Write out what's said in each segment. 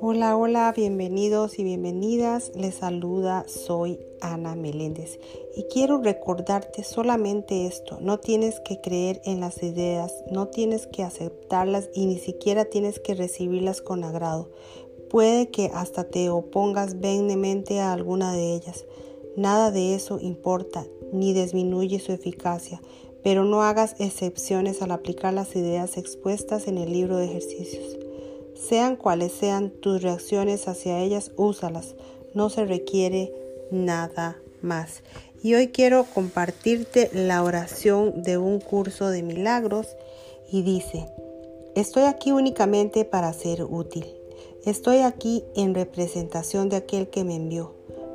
Hola, hola, bienvenidos y bienvenidas. Les saluda, soy Ana Meléndez y quiero recordarte solamente esto. No tienes que creer en las ideas, no tienes que aceptarlas y ni siquiera tienes que recibirlas con agrado. Puede que hasta te opongas vehementemente a alguna de ellas. Nada de eso importa ni disminuye su eficacia, pero no hagas excepciones al aplicar las ideas expuestas en el libro de ejercicios. Sean cuales sean tus reacciones hacia ellas, úsalas. No se requiere nada más. Y hoy quiero compartirte la oración de un curso de milagros y dice, estoy aquí únicamente para ser útil. Estoy aquí en representación de aquel que me envió.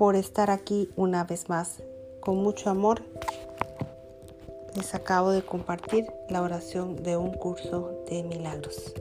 por estar aquí una vez más. Con mucho amor les acabo de compartir la oración de un curso de milagros.